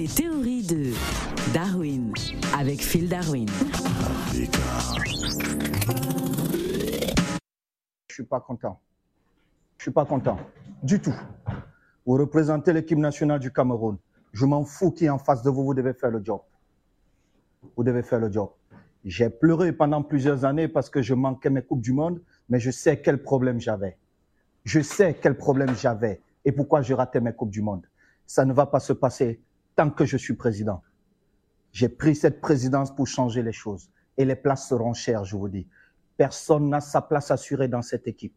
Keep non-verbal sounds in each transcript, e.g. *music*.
Les théories de Darwin avec Phil Darwin. Je suis pas content. Je suis pas content du tout. Vous représentez l'équipe nationale du Cameroun. Je m'en fous qui est en face de vous, vous devez faire le job. Vous devez faire le job. J'ai pleuré pendant plusieurs années parce que je manquais mes Coupes du Monde, mais je sais quel problème j'avais. Je sais quel problème j'avais et pourquoi je ratais mes Coupes du Monde. Ça ne va pas se passer tant que je suis président. J'ai pris cette présidence pour changer les choses et les places seront chères, je vous dis. Personne n'a sa place assurée dans cette équipe.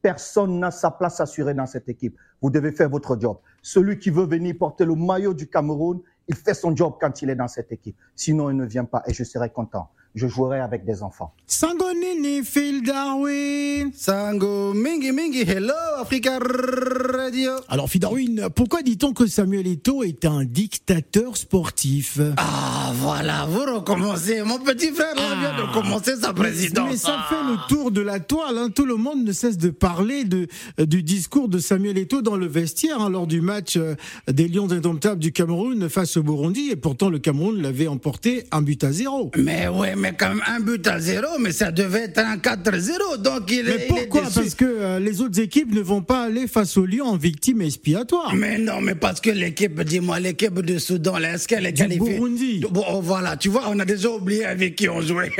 Personne n'a sa place assurée dans cette équipe. Vous devez faire votre job. Celui qui veut venir porter le maillot du Cameroun, il fait son job quand il est dans cette équipe. Sinon, il ne vient pas et je serai content je jouerai avec des enfants. Sango Nini, Phil Darwin. Sango Mingi Mingi, hello Africa Radio. Alors Phil Darwin, pourquoi dit-on que Samuel Eto'o est un dictateur sportif? Ah voilà, vous recommencez. Mon petit frère vient de ah. commencer sa présidence. Mais, ça fait le tour de la toile. Hein. Tout le monde ne cesse de parler de, euh, du discours de Samuel Eto'o dans le vestiaire hein, lors du match euh, des Lions indomptables du Cameroun face au Burundi. Et pourtant, le Cameroun l'avait emporté un but à zéro. Mais ouais, mais quand même un but à zéro, mais ça devait être un 4-0. Donc il mais pourquoi? Parce que euh, les autres équipes ne vont pas aller face au Lyon en victime expiatoire. Mais non, mais parce que l'équipe, dis-moi, l'équipe de Soudan, est-ce qu'elle est qualifiée? Burundi. Oh, voilà, tu vois, on a déjà oublié avec qui on jouait.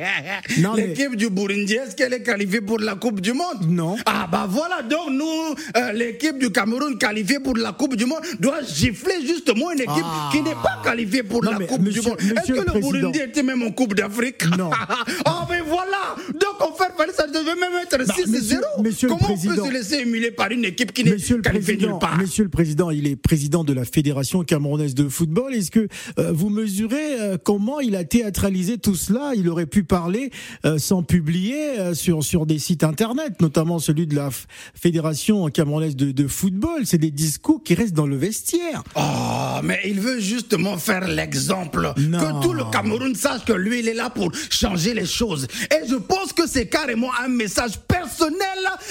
*laughs* l'équipe du Burundi, est-ce qu'elle est qualifiée pour la Coupe du Monde? Non. Ah bah voilà, donc nous, euh, l'équipe du Cameroun qualifiée pour la Coupe du Monde doit gifler justement une équipe ah. qui n'est pas qualifiée pour la Coupe du Monde. Est-ce que le, Burundi était même en Coupe d'Afrique? Non. *laughs* oh, mais voilà Donc, en fait, ça devait même être 6-0. Bah, Comment on peut se laisser émuler par une équipe qui n'est qualifiée nulle part? Monsieur le Président, il est président de la Fédération camerounaise de football. Est-ce que euh, vous mesurez euh, comment il a théâtralisé tout cela Il aurait pu parler euh, sans publier sur, sur des sites Internet, notamment celui de la Fédération camerounaise de, de football. C'est des discours qui restent dans le vestiaire. Oh, mais il veut justement faire l'exemple. Que tout le Cameroun sache que lui, il est là pour changer les choses. Et je pense que c'est carrément un message personnel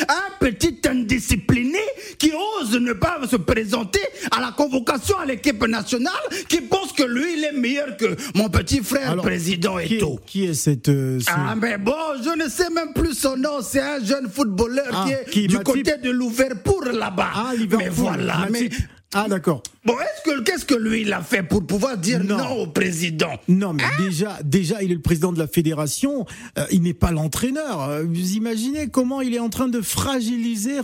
à un petit indiscipliné qui ose ne pas se présenter à la convocation à l'équipe nationale, qui pense que lui, il est meilleur que mon petit frère président et tout. Qui est cette... Euh, ah mais bon, je ne sais même plus son nom, c'est un jeune footballeur ah, qui est du côté de l'Ouverpour là-bas. Ah, mais voilà, mais... Ah d'accord. Bon, est-ce que qu'est-ce que lui il a fait pour pouvoir dire non, au président? Non, mais hein déjà, déjà, il est le président de la fédération. Euh, il n'est pas l'entraîneur. Euh, vous imaginez comment il est en train de fragiliser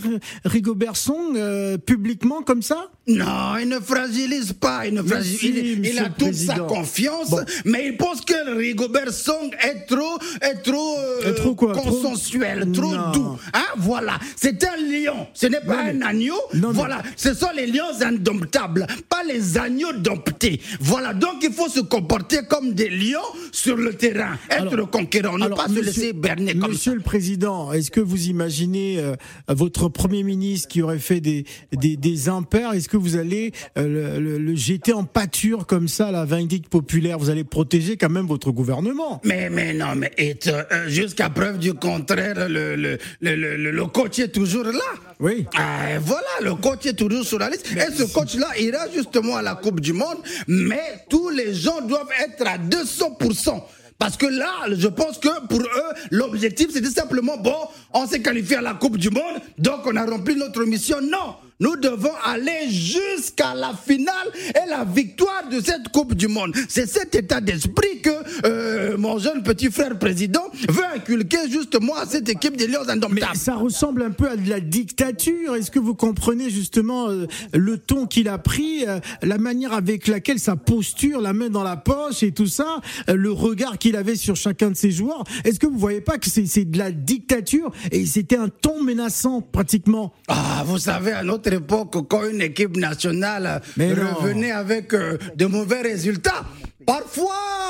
Rigobert Song euh, publiquement comme ça? Non, il ne fragilise pas. Il, ne fragilise, il, a toute sa confiance, mais il pense que Rigobert Song est trop, est trop, trop quoi, consensuel, trop, doux. Hein, voilà. C'est un lion. Ce n'est pas un agneau. voilà. Ce sont les lions indomptables, pas les agneaux domptés. Voilà, donc il faut se comporter comme des lions sur le terrain, être conquérant, ne pas se laisser berner comme Monsieur le Président, est-ce que vous imaginez euh, votre Premier ministre qui aurait fait des, des, des impairs? Est-ce que vous allez euh, le, jeter en pâture comme ça, la vindicte populaire? Vous allez protéger quand même votre gouvernement Mais, mais non, mais euh, jusqu'à preuve du contraire, le, le, le, le, coach est toujours là. Oui. Ah, voilà, le coach est toujours sur la liste ce coach-là ira justement à la Coupe du Monde, mais tous les gens doivent être à 200%. Parce que là, je pense que pour eux, l'objectif, c'était simplement, bon, on s'est qualifié à la Coupe du Monde, donc on a rempli notre mission. Non, nous devons aller jusqu'à la finale et la victoire de cette Coupe du Monde. C'est cet état d'esprit que euh, mon jeune petit frère président veut inculquer justement à cette équipe des Lions indomptables. Mais ça ressemble un peu à de la dictature. Est-ce que vous comprenez justement euh, le ton qu'il a pris, euh, la manière avec laquelle sa posture, la main dans la poche et tout ça, le regard qu'il avait sur chacun de ses joueurs? Est-ce que vous voyez pas que c'est de la dictature et c'était un ton menaçant pratiquement? Ah, vous savez, à notre époque, quand une équipe nationale revenait avec euh, de mauvais résultats, Parfois,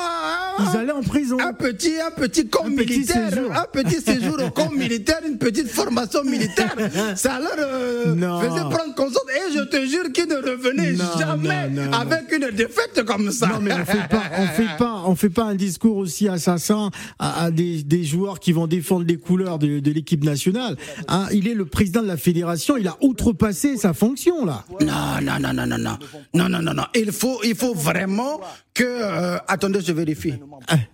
Ils allaient en prison. Un petit, un petit camp Un militaire, séjour. un petit séjour au camp militaire, une petite formation militaire. Ça leur euh, faisait prendre conscience. Et je te jure qu'ils ne revenaient Non, jamais non, non, avec une défaite comme ça. Non mais on fait pas, on fait pas, on fait pas un discours aussi assassin à, à des, des joueurs qui vont défendre les couleurs de, de l'équipe nationale. Hein, il est le président de la fédération, il a outrepassé sa fonction là. Non, non, non, non, non, non, non, non, non, non. Il faut, il faut vraiment que. euh, attendez, je vérifie.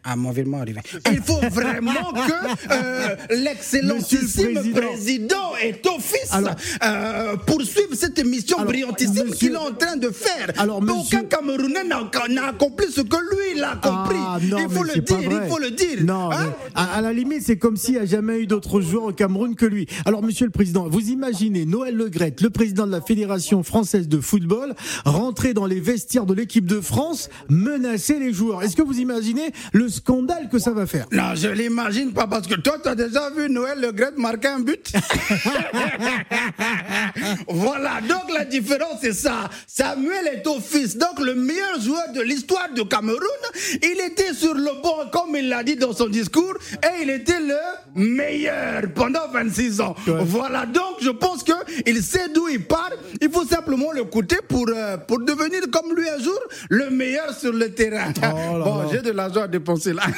Ah, mon virement arrivé. Il faut vraiment que euh, l'excellentissime président. Président. et office Alors- euh, poursuive cette mission Alors, brillantissime qu'il est en train de faire. Alors, Aucun Camerounais n'a accompli ce que lui il a accompli. Ah, non, il faut le dire, il faut le dire. Non, Hein? mais à, à la limite, c'est comme s'il n'y a jamais eu d'autres joueurs au Cameroun que lui. Alors, Monsieur le Président, vous imaginez Noël Legrette, le président de la Fédération française de football, rentrer dans les vestiaires de l'équipe de France, menacer les joueurs. Est-ce que vous imaginez le scandale que ça va faire? Non, je l'imagine pas parce que toi, tu as déjà vu Noël Le Gret marquer un but. *laughs* voilà, donc la différence c'est ça. Samuel est au fils, donc le meilleur joueur de l'histoire du Cameroun. Il était sur le banc, comme il l'a dit dans son discours, et il était le meilleur pendant 26 ans. Ouais. Voilà, donc je pense que il sait d'où il part. Il faut simplement l'écouter pour, euh, pour devenir comme lui un jour le meilleur sur le terrain. Oh là bon, j'ai de l'argent à dépenser là. *laughs*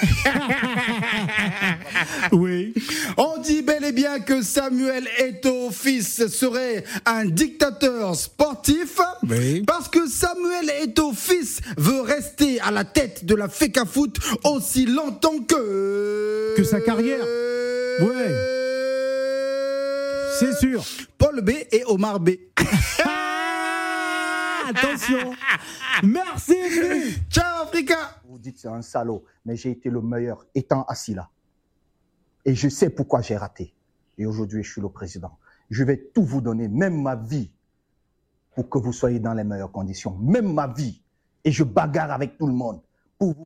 Oui. On dit bel et bien que Samuel Eto'o fils serait un dictateur sportif Oui. parce que Samuel Eto'o fils veut rester à la tête de la FECAFOOT aussi longtemps que Que sa carrière. Ouais. C'est sûr. Paul B et Omar B. *laughs* Attention. *laughs* Merci. Ciao Africa. Vous dites c'est un salaud, mais j'ai été le meilleur étant assis là. Et je sais pourquoi j'ai raté. Et aujourd'hui, je suis le président. Je vais tout vous donner, même ma vie, pour que vous soyez dans les meilleures conditions. Même ma vie. Et je bagarre avec tout le monde. Pour vous